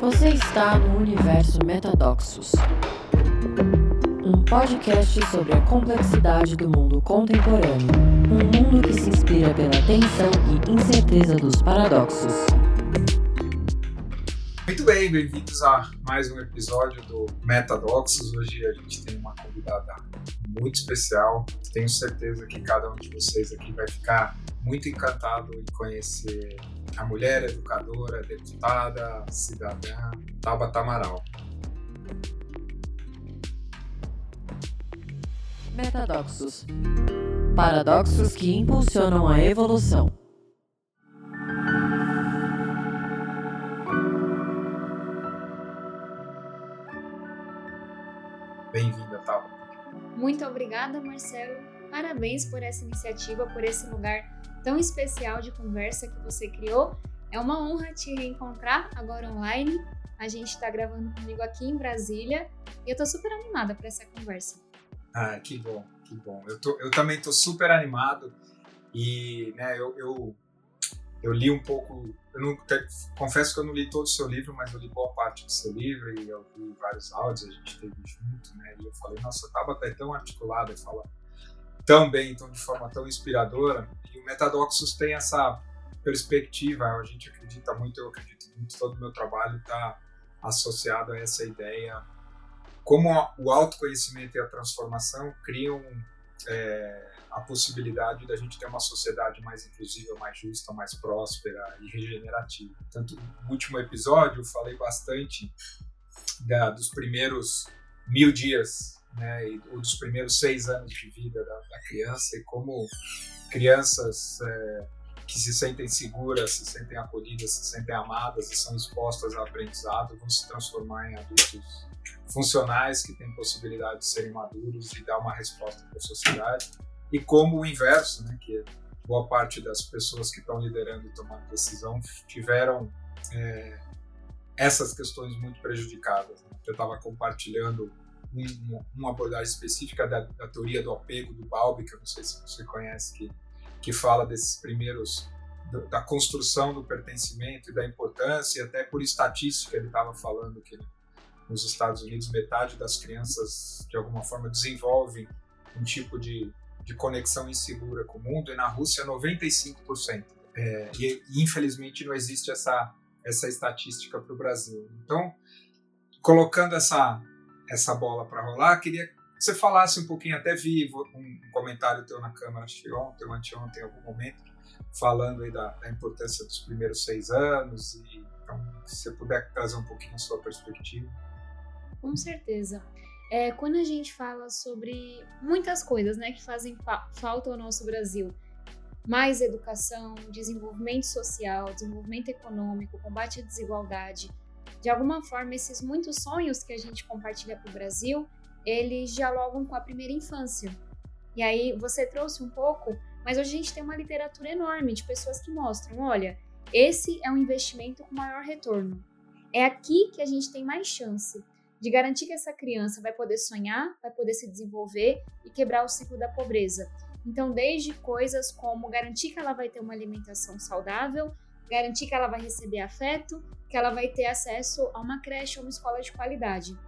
Você está no universo Metadoxos, um podcast sobre a complexidade do mundo contemporâneo, um mundo que se inspira pela tensão e incerteza dos paradoxos. Muito bem, bem-vindos a mais um episódio do Metadoxos. Hoje a gente tem uma convidada muito especial. Tenho certeza que cada um de vocês aqui vai ficar muito encantado em conhecer a mulher educadora, deputada, cidadã Tabata Amaral. Metadoxos paradoxos que impulsionam a evolução. Bem-vinda, Tabata. Muito obrigada, Marcelo. Parabéns por essa iniciativa, por esse lugar tão especial de conversa que você criou. É uma honra te reencontrar agora online. A gente está gravando comigo aqui em Brasília e eu estou super animada para essa conversa. Ah, que bom, que bom. Eu, tô, eu também estou super animado e né, eu, eu, eu, li um pouco. Eu não, confesso que eu não li todo o seu livro, mas eu li boa parte do seu livro e eu vi vários áudios, a gente teve junto, né? E eu falei, nossa, a Tabata é tão articulada, fala tão bem, tão de forma tão inspiradora. E o Metadoxus tem essa perspectiva, a gente acredita muito, eu acredito muito, todo o meu trabalho está associado a essa ideia. Como o autoconhecimento e a transformação criam é, a possibilidade da gente ter uma sociedade mais inclusiva, mais justa, mais próspera e regenerativa. Tanto no último episódio eu falei bastante da, dos primeiros mil dias né, e, dos primeiros seis anos de vida da, da criança e como crianças é, que se sentem seguras, se sentem acolhidas, se sentem amadas e são expostas ao aprendizado vão se transformar em adultos funcionais que têm possibilidade de serem maduros e dar uma resposta para a sociedade e como o inverso, né, que boa parte das pessoas que estão liderando e tomando decisão tiveram é, essas questões muito prejudicadas. Né? Eu estava compartilhando um, uma abordagem específica da, da, teoria do apego do Balbi, que eu não sei se você conhece, que, que fala desses primeiros da construção do pertencimento e da importância, e até por estatística ele estava falando que nos Estados Unidos metade das crianças de alguma forma desenvolvem um tipo de, de conexão insegura com o mundo e na Rússia 95%. É, e, e infelizmente não existe essa essa estatística para o Brasil. Então, colocando essa essa bola para rolar, queria que você falasse um pouquinho, até vi um comentário teu na Câmara, ontem anteontem, em algum momento, falando aí da, da, importância dos primeiros seis anos, e então, se você puder trazer um pouquinho a sua perspectiva. Com certeza. É, quando a gente fala sobre muitas coisas né, que fazem fa falta ao nosso Brasil, mais educação, desenvolvimento social, desenvolvimento econômico, combate à desigualdade, de alguma forma, esses muitos sonhos que a gente compartilha para o Brasil, eles dialogam com a primeira infância. E aí você trouxe um pouco, mas hoje a gente tem uma literatura enorme de pessoas que mostram, olha, esse é um investimento com maior retorno. É aqui que a gente tem mais chance de garantir que essa criança vai poder sonhar, vai poder se desenvolver e quebrar o ciclo da pobreza. Então, desde coisas como garantir que ela vai ter uma alimentação saudável, garantir que ela vai receber afeto, que ela vai ter acesso a uma creche ou uma escola de qualidade.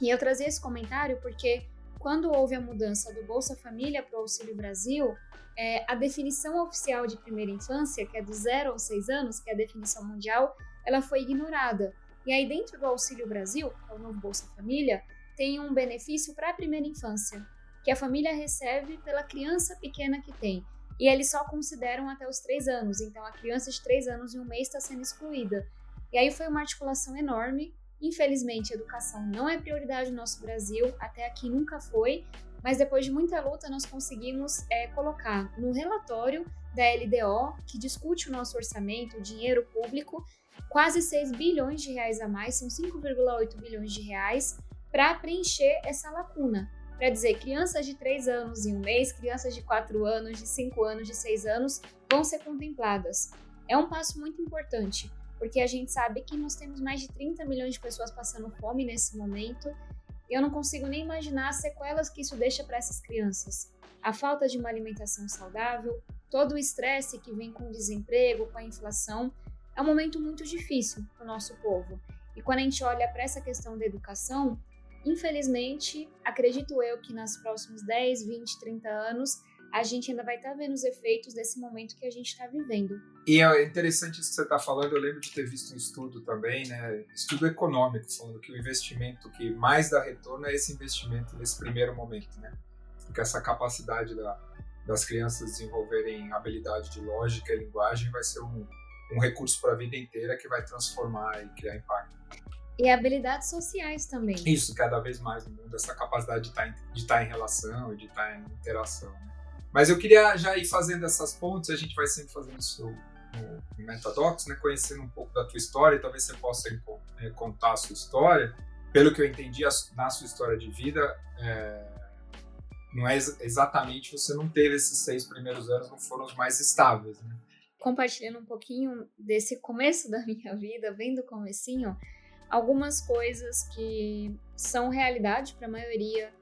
E eu trazia esse comentário porque quando houve a mudança do Bolsa Família para o Auxílio Brasil, é, a definição oficial de primeira infância, que é do zero aos seis anos, que é a definição mundial, ela foi ignorada. E aí, dentro do Auxílio Brasil, que é o novo Bolsa Família, tem um benefício para a primeira infância, que a família recebe pela criança pequena que tem e eles só consideram até os três anos. Então, a criança de três anos e um mês está sendo excluída. E aí foi uma articulação enorme. Infelizmente, educação não é prioridade no nosso Brasil, até aqui nunca foi, mas depois de muita luta, nós conseguimos é, colocar no relatório da LDO, que discute o nosso orçamento, o dinheiro público, quase 6 bilhões de reais a mais, são 5,8 bilhões de reais, para preencher essa lacuna para dizer crianças de 3 anos e um mês, crianças de 4 anos, de 5 anos, de 6 anos vão ser contempladas. É um passo muito importante, porque a gente sabe que nós temos mais de 30 milhões de pessoas passando fome nesse momento. E eu não consigo nem imaginar as sequelas que isso deixa para essas crianças. A falta de uma alimentação saudável, todo o estresse que vem com o desemprego, com a inflação, é um momento muito difícil para o nosso povo. E quando a gente olha para essa questão da educação, infelizmente, acredito eu que nos próximos 10, 20, 30 anos, a gente ainda vai estar tá vendo os efeitos desse momento que a gente está vivendo. E é interessante isso que você está falando. Eu lembro de ter visto um estudo também, né, estudo econômico, falando que o investimento que mais dá retorno é esse investimento nesse primeiro momento, né? Porque essa capacidade da, das crianças desenvolverem habilidade de lógica e linguagem vai ser um, um recurso para a vida inteira que vai transformar e criar impacto. E habilidades sociais também. Isso, cada vez mais no mundo, essa capacidade de estar tá em, de estar tá em relação, de estar tá em interação. Né? Mas eu queria já ir fazendo essas pontes, a gente vai sempre fazendo isso no Metadocs, né, conhecendo um pouco da tua história, e talvez você possa é, contar a sua história. Pelo que eu entendi, na sua história de vida, é, não é exatamente, você não teve esses seis primeiros anos, não foram os mais estáveis, né? Compartilhando um pouquinho desse começo da minha vida, bem do comecinho, algumas coisas que são realidade para a maioria,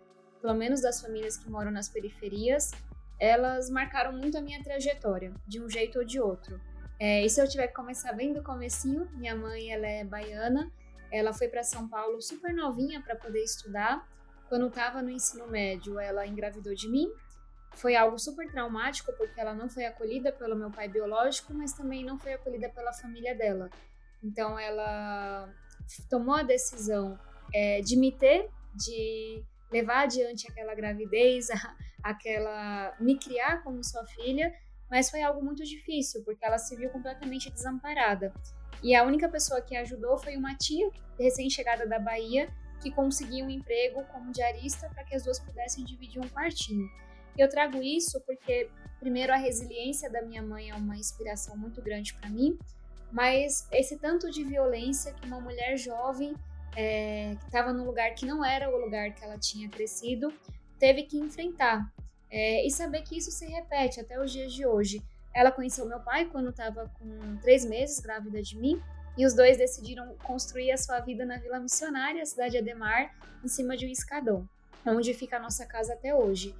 pelo menos das famílias que moram nas periferias, elas marcaram muito a minha trajetória, de um jeito ou de outro. É, e se eu tiver que começar bem do comecinho, minha mãe ela é baiana, ela foi para São Paulo super novinha para poder estudar. Quando estava no ensino médio, ela engravidou de mim. Foi algo super traumático porque ela não foi acolhida pelo meu pai biológico, mas também não foi acolhida pela família dela. Então ela tomou a decisão é, de me ter, de levar adiante aquela gravidez, aquela me criar como sua filha, mas foi algo muito difícil porque ela se viu completamente desamparada. E a única pessoa que ajudou foi uma tia recém-chegada da Bahia que conseguiu um emprego como diarista para que as duas pudessem dividir um quartinho. Eu trago isso porque primeiro a resiliência da minha mãe é uma inspiração muito grande para mim, mas esse tanto de violência que uma mulher jovem é, que estava num lugar que não era o lugar que ela tinha crescido, teve que enfrentar. É, e saber que isso se repete até os dias de hoje. Ela conheceu meu pai quando estava com três meses grávida de mim, e os dois decidiram construir a sua vida na Vila Missionária, cidade de Ademar, em cima de um escadão, onde fica a nossa casa até hoje.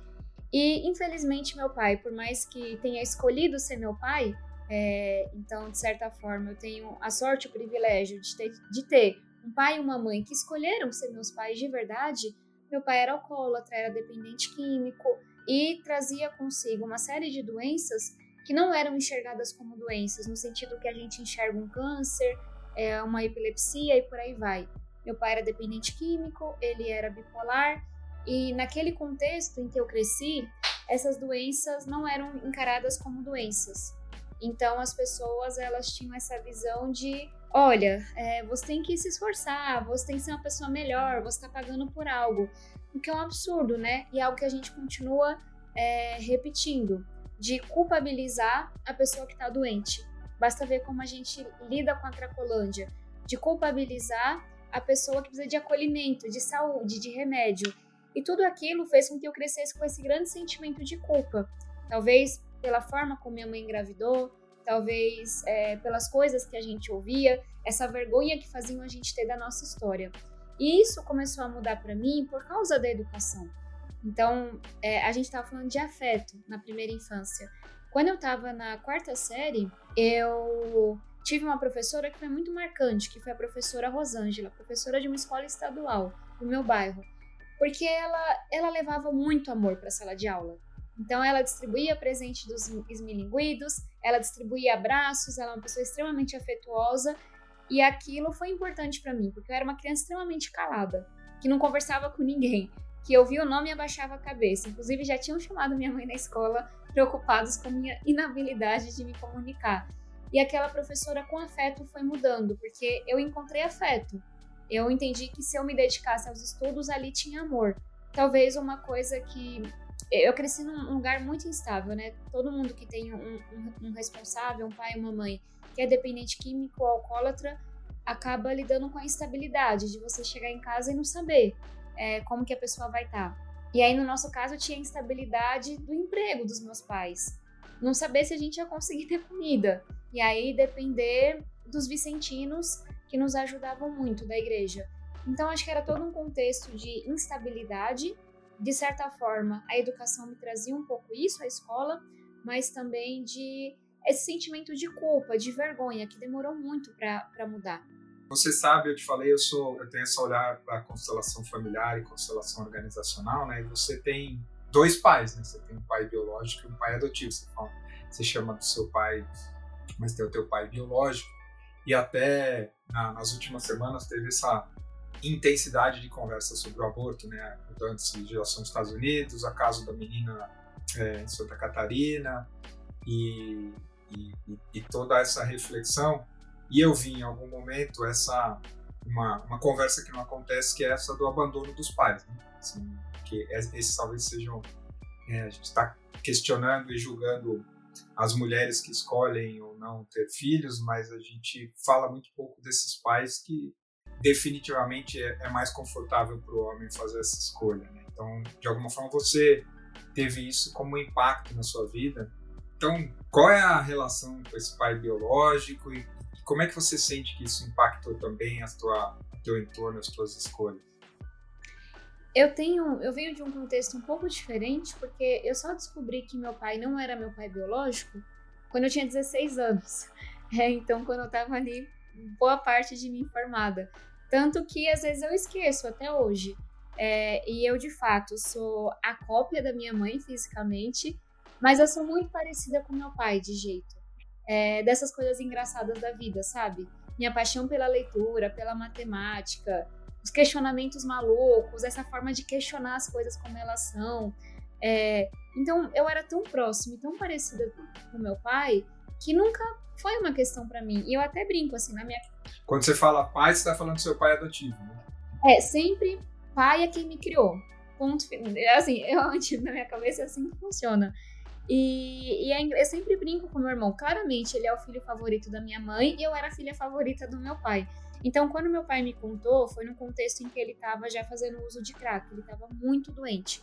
E infelizmente meu pai, por mais que tenha escolhido ser meu pai, é, então de certa forma eu tenho a sorte, o privilégio de ter, de ter um pai e uma mãe que escolheram ser meus pais de verdade, meu pai era alcoólatra, era dependente químico e trazia consigo uma série de doenças que não eram enxergadas como doenças, no sentido que a gente enxerga um câncer, é, uma epilepsia e por aí vai. Meu pai era dependente químico, ele era bipolar, e naquele contexto em que eu cresci, essas doenças não eram encaradas como doenças. Então as pessoas elas tinham essa visão de olha, é, você tem que se esforçar, você tem que ser uma pessoa melhor, você está pagando por algo. O que é um absurdo, né? E é algo que a gente continua é, repetindo, de culpabilizar a pessoa que está doente. Basta ver como a gente lida com a Cracolândia, de culpabilizar a pessoa que precisa de acolhimento, de saúde, de remédio. E tudo aquilo fez com que eu crescesse com esse grande sentimento de culpa. Talvez pela forma como minha mãe engravidou, talvez é, pelas coisas que a gente ouvia, essa vergonha que faziam a gente ter da nossa história. E isso começou a mudar para mim por causa da educação. Então, é, a gente estava falando de afeto na primeira infância. Quando eu estava na quarta série, eu tive uma professora que foi muito marcante, que foi a professora Rosângela, professora de uma escola estadual do meu bairro, porque ela, ela levava muito amor para a sala de aula. Então ela distribuía presente dos esmilinguidos, ela distribuía abraços, ela é uma pessoa extremamente afetuosa e aquilo foi importante para mim, porque eu era uma criança extremamente calada, que não conversava com ninguém, que ouvia o nome e abaixava a cabeça. Inclusive já tinham chamado minha mãe na escola preocupados com a minha inabilidade de me comunicar. E aquela professora com afeto foi mudando, porque eu encontrei afeto. Eu entendi que se eu me dedicasse aos estudos, ali tinha amor. Talvez uma coisa que eu cresci num lugar muito instável, né? Todo mundo que tem um, um, um responsável, um pai uma mãe, que é dependente químico ou alcoólatra, acaba lidando com a instabilidade de você chegar em casa e não saber é, como que a pessoa vai estar. Tá. E aí, no nosso caso, eu tinha a instabilidade do emprego dos meus pais. Não saber se a gente ia conseguir ter comida. E aí, depender dos vicentinos que nos ajudavam muito da igreja. Então, acho que era todo um contexto de instabilidade de certa forma, a educação me trazia um pouco isso, a escola, mas também de esse sentimento de culpa, de vergonha, que demorou muito para mudar. Você sabe, eu te falei, eu sou, eu tenho esse olhar para constelação familiar e constelação organizacional, né? E você tem dois pais, né? Você tem um pai biológico e um pai adotivo. Você, fala, você chama do seu pai, mas tem o teu pai biológico. E até na, nas últimas semanas teve essa intensidade de conversa sobre o aborto, né? Mudantes de legislação nos Estados Unidos, a caso da menina é, em Santa Catarina e, e, e toda essa reflexão e eu vi em algum momento essa uma, uma conversa que não acontece, que é essa do abandono dos pais. Né? Assim, que esses talvez sejam. É, a gente está questionando e julgando as mulheres que escolhem ou não ter filhos, mas a gente fala muito pouco desses pais que definitivamente é, é mais confortável para o homem fazer essa escolha. Né? Então, de alguma forma, você teve isso como impacto na sua vida. Então, qual é a relação com esse pai biológico e como é que você sente que isso impactou também a tua, o teu entorno, as tuas escolhas? Eu tenho, eu venho de um contexto um pouco diferente, porque eu só descobri que meu pai não era meu pai biológico quando eu tinha 16 anos. É, então, quando eu tava ali, boa parte de mim formada. Tanto que às vezes eu esqueço até hoje. É, e eu, de fato, sou a cópia da minha mãe fisicamente, mas eu sou muito parecida com meu pai de jeito é, dessas coisas engraçadas da vida, sabe? Minha paixão pela leitura, pela matemática, os questionamentos malucos, essa forma de questionar as coisas como elas são. É, então, eu era tão próxima e tão parecida com meu pai que nunca foi uma questão para mim. E eu até brinco assim na minha. Quando você fala pai, você tá falando do seu pai adotivo, né? É, sempre pai é quem me criou. Ponto. Assim, eu, na minha cabeça é assim que funciona. E, e é, eu sempre brinco com meu irmão. Claramente, ele é o filho favorito da minha mãe e eu era a filha favorita do meu pai. Então, quando meu pai me contou, foi num contexto em que ele estava já fazendo uso de crack. Ele estava muito doente.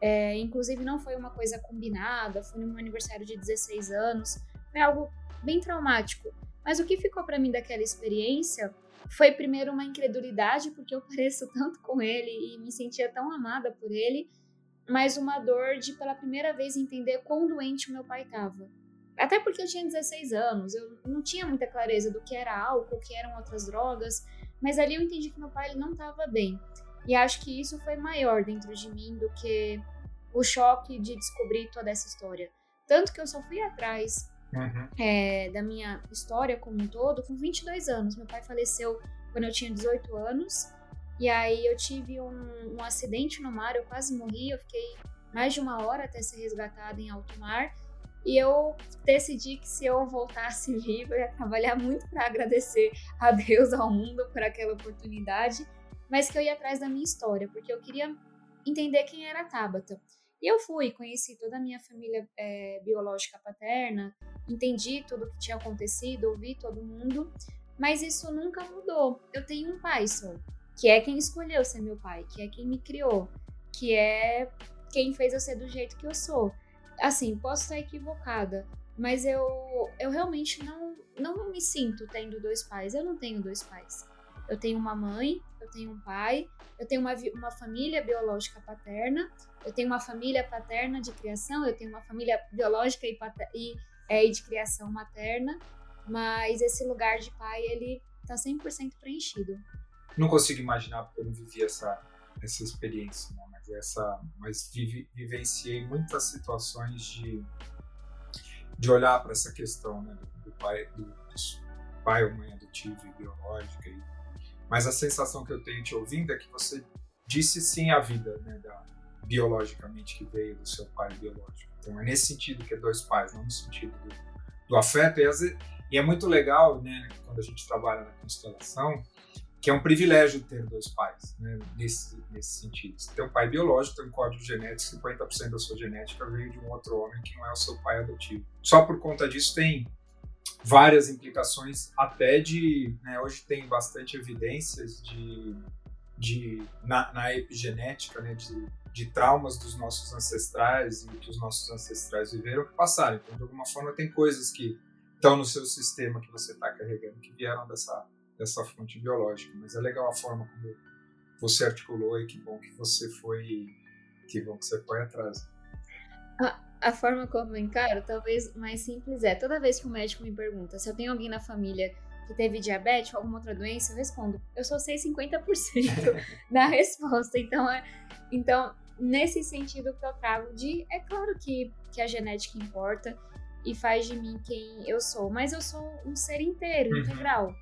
É, inclusive, não foi uma coisa combinada, foi no meu aniversário de 16 anos. Foi algo bem traumático. Mas o que ficou para mim daquela experiência foi, primeiro, uma incredulidade, porque eu pareço tanto com ele e me sentia tão amada por ele mas uma dor de pela primeira vez entender quão doente o meu pai estava. Até porque eu tinha 16 anos, eu não tinha muita clareza do que era álcool, o que eram outras drogas, mas ali eu entendi que meu pai ele não estava bem. E acho que isso foi maior dentro de mim do que o choque de descobrir toda essa história. Tanto que eu só fui atrás uhum. é, da minha história como um todo com 22 anos. Meu pai faleceu quando eu tinha 18 anos. E aí eu tive um, um acidente no mar, eu quase morri, eu fiquei mais de uma hora até ser resgatada em alto mar. E eu decidi que se eu voltasse viva, eu ia trabalhar muito para agradecer a Deus, ao mundo por aquela oportunidade, mas que eu ia atrás da minha história, porque eu queria entender quem era a Tabata. E eu fui, conheci toda a minha família é, biológica paterna, entendi tudo o que tinha acontecido, ouvi todo mundo, mas isso nunca mudou. Eu tenho um pai só que é quem escolheu ser meu pai, que é quem me criou, que é quem fez eu ser do jeito que eu sou. Assim, posso estar equivocada, mas eu, eu realmente não, não me sinto tendo dois pais. Eu não tenho dois pais. Eu tenho uma mãe, eu tenho um pai, eu tenho uma, uma família biológica paterna, eu tenho uma família paterna de criação, eu tenho uma família biológica e, e, é, de criação materna, mas esse lugar de pai, ele tá 100% preenchido não consigo imaginar porque eu não vivi essa essa experiência, né? mas essa, mas vive, vivenciei muitas situações de de olhar para essa questão né, do, pai do, do, pai ou mãe adotiva e biológica. E, mas a sensação que eu tenho te ouvindo é que você disse sim à vida, né, da, biologicamente que veio do seu pai biológico. Então é nesse sentido que é dois pais, não no sentido do, do afeto. E, e é muito legal, né, quando a gente trabalha na constelação, que é um privilégio ter dois pais, né, nesse, nesse sentido. Você tem um pai biológico, tem um código genético, 50% da sua genética veio de um outro homem que não é o seu pai adotivo. Só por conta disso tem várias implicações, até de. Né, hoje tem bastante evidências de, de na, na epigenética, né, de, de traumas dos nossos ancestrais e que os nossos ancestrais viveram que passaram. Então, de alguma forma, tem coisas que estão no seu sistema que você está carregando que vieram dessa dessa fonte biológica. Mas é legal a forma como você articulou e que bom que você foi, que bom que você foi atrás. A, a forma como eu encaro, talvez mais simples é, toda vez que o médico me pergunta se eu tenho alguém na família que teve diabetes ou alguma outra doença, eu respondo. Eu só sei 50% da resposta. Então, é, então, nesse sentido que eu trago de, é claro que, que a genética importa e faz de mim quem eu sou, mas eu sou um ser inteiro, uhum. integral.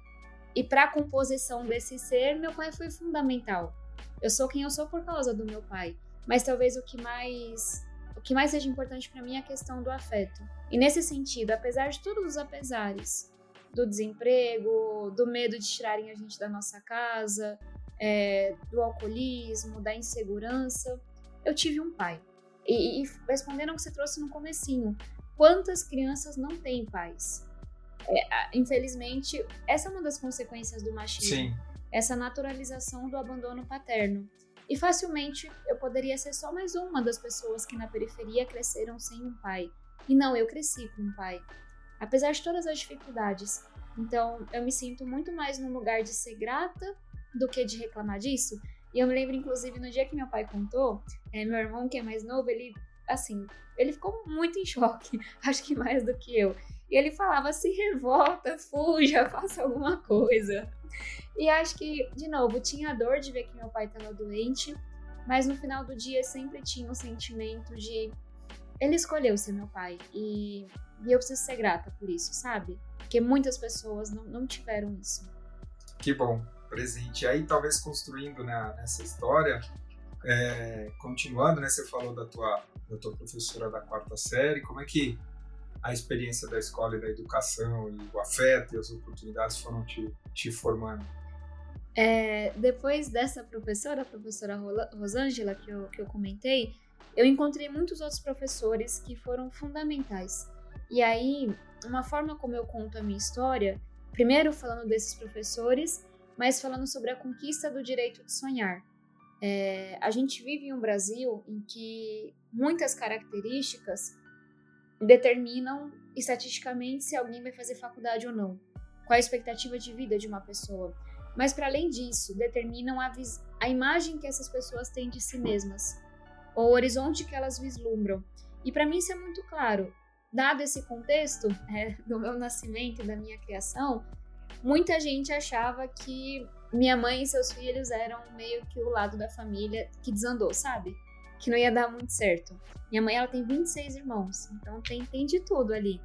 E para a composição desse ser, meu pai foi fundamental. Eu sou quem eu sou por causa do meu pai. Mas talvez o que mais que mais seja importante para mim é a questão do afeto. E nesse sentido, apesar de todos os apesares, do desemprego, do medo de tirarem a gente da nossa casa, é, do alcoolismo, da insegurança, eu tive um pai. E, e respondendo ao que você trouxe no comecinho, quantas crianças não têm pais? É, infelizmente, essa é uma das consequências do machismo. Sim. Essa naturalização do abandono paterno. E facilmente eu poderia ser só mais uma das pessoas que na periferia cresceram sem um pai. E não, eu cresci com um pai. Apesar de todas as dificuldades. Então, eu me sinto muito mais no lugar de ser grata do que de reclamar disso. E eu me lembro, inclusive, no dia que meu pai contou, é, meu irmão, que é mais novo, ele, assim, ele ficou muito em choque, acho que mais do que eu. E ele falava: se revolta, fuja, faça alguma coisa. E acho que, de novo, tinha dor de ver que meu pai estava doente, mas no final do dia sempre tinha um sentimento de ele escolheu ser meu pai e, e eu preciso ser grata por isso, sabe? Porque muitas pessoas não, não tiveram isso. Que bom, presente. Aí talvez construindo né, nessa história, é, continuando, né? Você falou da tua, da tua professora da quarta série, como é que a experiência da escola e da educação e o afeto e as oportunidades foram te, te formando? É, depois dessa professora, a professora Rosângela, que eu, que eu comentei, eu encontrei muitos outros professores que foram fundamentais. E aí, uma forma como eu conto a minha história, primeiro falando desses professores, mas falando sobre a conquista do direito de sonhar. É, a gente vive em um Brasil em que muitas características determinam estatisticamente se alguém vai fazer faculdade ou não, qual a expectativa de vida de uma pessoa. Mas, para além disso, determinam a, a imagem que essas pessoas têm de si mesmas, ou o horizonte que elas vislumbram. E para mim isso é muito claro. Dado esse contexto é, do meu nascimento e da minha criação, muita gente achava que minha mãe e seus filhos eram meio que o lado da família que desandou, sabe? que não ia dar muito certo. Minha mãe, ela tem 26 irmãos, então tem, tem de tudo ali.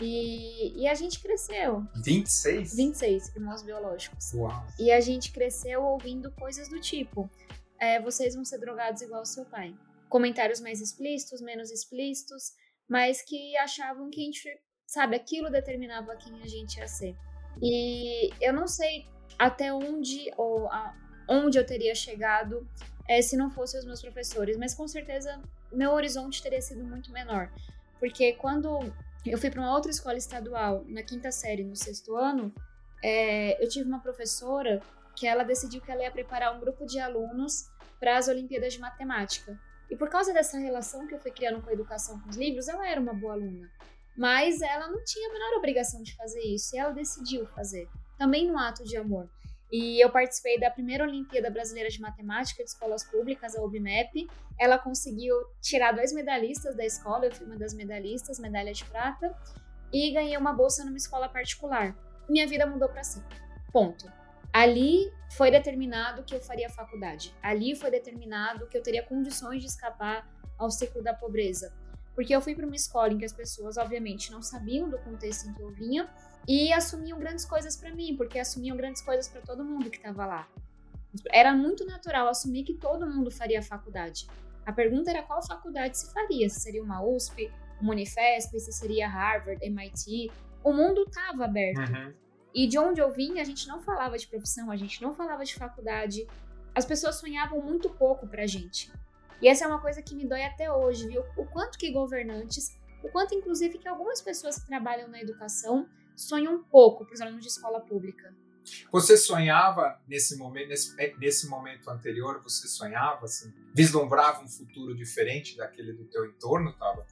E, e a gente cresceu. 26? 26 irmãos biológicos. Uau. E a gente cresceu ouvindo coisas do tipo: é, vocês vão ser drogados igual ao seu pai. Comentários mais explícitos, menos explícitos, mas que achavam que a gente, sabe, aquilo determinava quem a gente ia ser. E eu não sei até onde ou a, onde eu teria chegado é, se não fossem os meus professores, mas com certeza meu horizonte teria sido muito menor. Porque quando eu fui para uma outra escola estadual, na quinta série, no sexto ano, é, eu tive uma professora que ela decidiu que ela ia preparar um grupo de alunos para as Olimpíadas de Matemática. E por causa dessa relação que eu fui criando com a educação com os livros, ela era uma boa aluna. Mas ela não tinha a menor obrigação de fazer isso, e ela decidiu fazer, também no ato de amor. E eu participei da primeira Olimpíada Brasileira de Matemática de Escolas Públicas, a OBMEP. Ela conseguiu tirar dois medalhistas da escola, eu fui uma das medalhistas, medalha de prata, e ganhei uma bolsa numa escola particular. Minha vida mudou para sempre. Ponto. Ali foi determinado que eu faria faculdade. Ali foi determinado que eu teria condições de escapar ao ciclo da pobreza. Porque eu fui para uma escola em que as pessoas, obviamente, não sabiam do contexto em que eu vinha, e assumiam grandes coisas para mim, porque assumiam grandes coisas para todo mundo que estava lá. Era muito natural assumir que todo mundo faria faculdade. A pergunta era qual faculdade se faria, se seria uma USP, uma Unifesp, se seria Harvard, MIT. O mundo estava aberto. Uhum. E de onde eu vim, a gente não falava de profissão, a gente não falava de faculdade. As pessoas sonhavam muito pouco pra gente. E essa é uma coisa que me dói até hoje, viu? O quanto que governantes, o quanto inclusive que algumas pessoas que trabalham na educação sonha um pouco para os alunos de escola pública. Você sonhava nesse momento, nesse, é, nesse momento anterior, você sonhava, assim, vislumbrava um futuro diferente daquele do teu entorno, tava?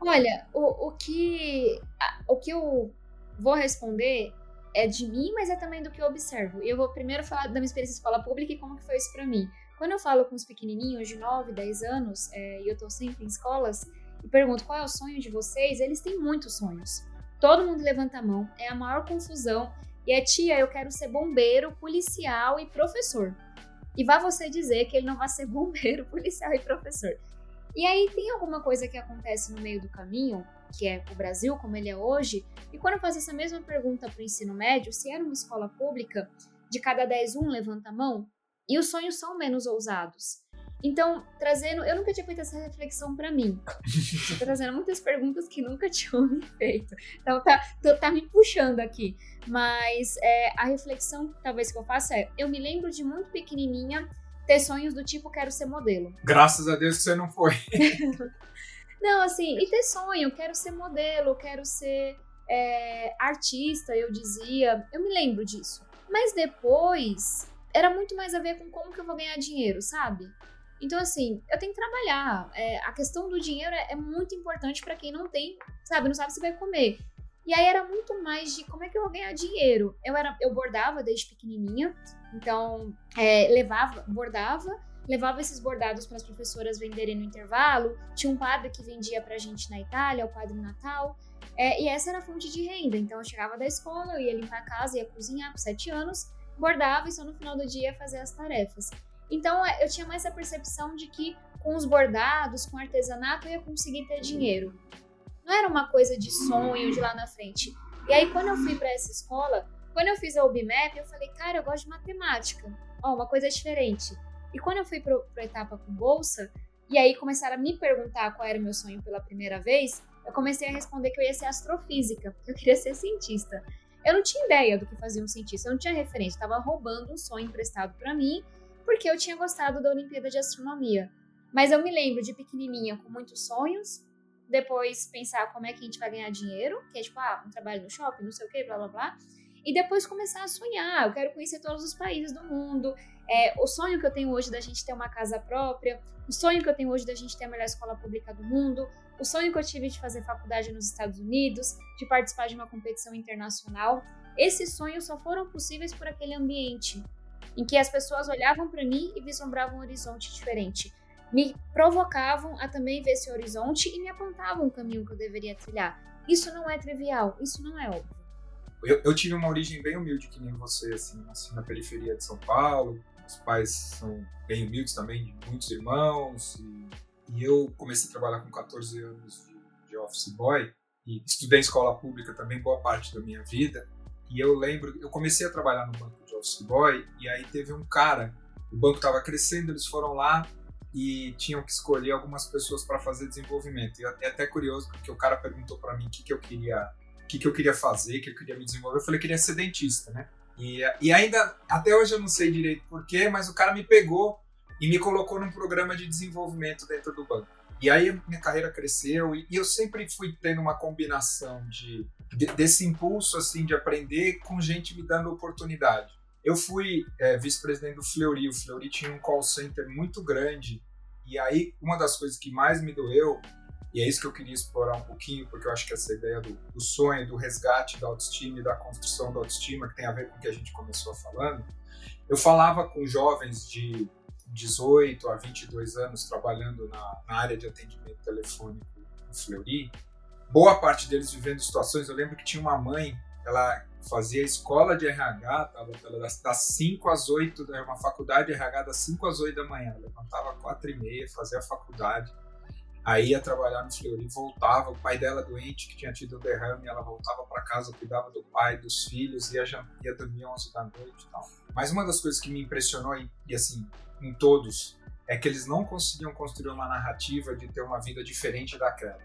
Olha, o, o que o que eu vou responder é de mim, mas é também do que eu observo. Eu vou primeiro falar da minha experiência em escola pública e como que foi isso para mim. Quando eu falo com os pequenininhos de 9, 10 anos, é, e eu tô sempre em escolas, e pergunto qual é o sonho de vocês, eles têm muitos sonhos. Todo mundo levanta a mão, é a maior confusão. E é tia, eu quero ser bombeiro, policial e professor. E vá você dizer que ele não vai ser bombeiro, policial e professor. E aí tem alguma coisa que acontece no meio do caminho, que é o Brasil como ele é hoje, e quando eu faço essa mesma pergunta para o ensino médio, se era uma escola pública, de cada 10, um levanta a mão, e os sonhos são menos ousados. Então, trazendo, eu nunca tinha feito essa reflexão para mim. Estou trazendo muitas perguntas que nunca tinham me feito. Então, tá, tô, tá me puxando aqui. Mas é, a reflexão, talvez, que eu faça é: eu me lembro de muito pequenininha ter sonhos do tipo, quero ser modelo. Graças a Deus que você não foi. não, assim, e ter sonho, quero ser modelo, quero ser é, artista, eu dizia. Eu me lembro disso. Mas depois, era muito mais a ver com como que eu vou ganhar dinheiro, sabe? Então, assim, eu tenho que trabalhar. É, a questão do dinheiro é, é muito importante para quem não tem, sabe, não sabe se vai comer. E aí era muito mais de como é que eu vou ganhar dinheiro. Eu era, eu bordava desde pequenininha, então é, levava, bordava, levava esses bordados para as professoras venderem no intervalo. Tinha um padre que vendia para a gente na Itália, o Padre Natal. É, e essa era a fonte de renda. Então eu chegava da escola, eu ia limpar a casa, ia cozinhar com sete anos, bordava e só no final do dia ia fazer as tarefas. Então é, eu tinha mais a percepção de que com os bordados, com artesanato, eu ia conseguir ter dinheiro. Não era uma coisa de sonho de lá na frente. E aí quando eu fui para essa escola, quando eu fiz a UBMAP, eu falei, cara, eu gosto de matemática. Ó, uma coisa diferente. E quando eu fui para a etapa com bolsa, e aí começaram a me perguntar qual era o meu sonho pela primeira vez, eu comecei a responder que eu ia ser astrofísica, porque eu queria ser cientista. Eu não tinha ideia do que fazia um cientista, eu não tinha referência, estava roubando um sonho emprestado para mim porque eu tinha gostado da Olimpíada de Astronomia. Mas eu me lembro de pequenininha com muitos sonhos, depois pensar como é que a gente vai ganhar dinheiro, que é tipo, ah, um trabalho no shopping, não sei o que, blá blá blá. E depois começar a sonhar, eu quero conhecer todos os países do mundo. É, o sonho que eu tenho hoje da gente ter uma casa própria, o sonho que eu tenho hoje da gente ter a melhor escola pública do mundo, o sonho que eu tive de fazer faculdade nos Estados Unidos, de participar de uma competição internacional. Esses sonhos só foram possíveis por aquele ambiente em que as pessoas olhavam para mim e vislumbravam um horizonte diferente. Me provocavam a também ver esse horizonte e me apontavam o caminho que eu deveria trilhar. Isso não é trivial, isso não é óbvio. Eu, eu tive uma origem bem humilde, que nem você, assim, nasci na periferia de São Paulo. Meus pais são bem humildes também, de muitos irmãos. E, e eu comecei a trabalhar com 14 anos de, de office boy e estudei em escola pública também boa parte da minha vida. E eu lembro, eu comecei a trabalhar no banco boy, e aí teve um cara, o banco estava crescendo, eles foram lá e tinham que escolher algumas pessoas para fazer desenvolvimento. E é até curioso porque o cara perguntou para mim o que, que eu queria, o que, que eu queria fazer, o que eu queria me desenvolver. Eu falei que queria ser dentista, né? E, e ainda, até hoje eu não sei direito porquê, mas o cara me pegou e me colocou num programa de desenvolvimento dentro do banco. E aí minha carreira cresceu e, e eu sempre fui tendo uma combinação de, de, desse impulso assim de aprender com gente me dando oportunidade. Eu fui é, vice-presidente do Fleury. O Fleury tinha um call center muito grande. E aí, uma das coisas que mais me doeu, e é isso que eu queria explorar um pouquinho, porque eu acho que essa ideia do, do sonho, do resgate da autoestima e da construção da autoestima, que tem a ver com o que a gente começou falando, eu falava com jovens de 18 a 22 anos trabalhando na, na área de atendimento telefônico no Fleury, boa parte deles vivendo situações. Eu lembro que tinha uma mãe, ela fazia escola de RH, tava, das, das 5 às 8, era uma faculdade de RH das 5 às 8 da manhã, levantava às 4 e meia, fazia a faculdade, aí ia trabalhar no Fleury, voltava, o pai dela doente, que tinha tido um derrame, ela voltava para casa, cuidava do pai, dos filhos, ia, ia dormir 11 da noite e tal. Mas uma das coisas que me impressionou, e, e assim, em todos, é que eles não conseguiam construir uma narrativa de ter uma vida diferente daquela.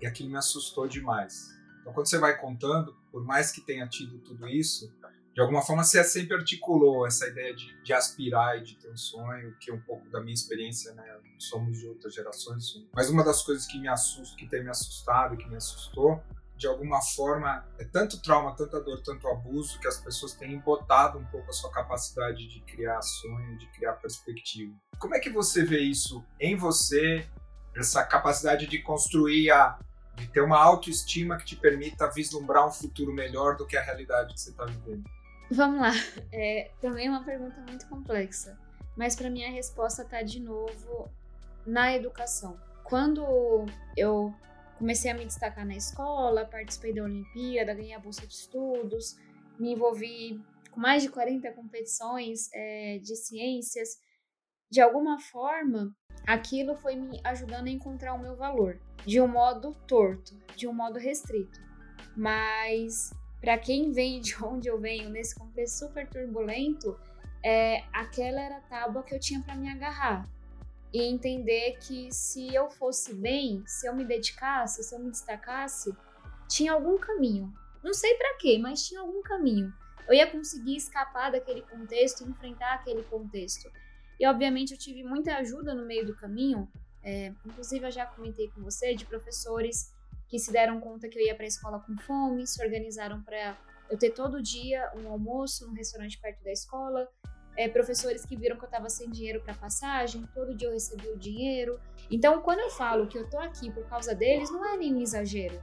E aquilo me assustou demais então, quando você vai contando, por mais que tenha tido tudo isso, de alguma forma você sempre articulou essa ideia de, de aspirar e de ter um sonho, que é um pouco da minha experiência, né? Somos de outras gerações. Mas uma das coisas que me assusta, que tem me assustado que me assustou, de alguma forma, é tanto trauma, tanta dor, tanto abuso, que as pessoas têm botado um pouco a sua capacidade de criar sonho, de criar perspectiva. Como é que você vê isso em você, essa capacidade de construir a, de ter uma autoestima que te permita vislumbrar um futuro melhor do que a realidade que você está vivendo? Vamos lá. É, também é uma pergunta muito complexa, mas para mim a resposta está de novo na educação. Quando eu comecei a me destacar na escola, participei da Olimpíada, ganhei a bolsa de estudos, me envolvi com mais de 40 competições é, de ciências. De alguma forma, aquilo foi me ajudando a encontrar o meu valor, de um modo torto, de um modo restrito. Mas para quem vem de onde eu venho, nesse contexto super turbulento, é, aquela era a tábua que eu tinha para me agarrar. E entender que se eu fosse bem, se eu me dedicasse, se eu me destacasse, tinha algum caminho. Não sei para quê, mas tinha algum caminho. Eu ia conseguir escapar daquele contexto, enfrentar aquele contexto. E obviamente eu tive muita ajuda no meio do caminho. É, inclusive eu já comentei com você de professores que se deram conta que eu ia para a escola com fome, se organizaram para eu ter todo dia um almoço num restaurante perto da escola. É, professores que viram que eu estava sem dinheiro para passagem, todo dia eu recebia o dinheiro. Então, quando eu falo que eu tô aqui por causa deles, não é nenhum exagero.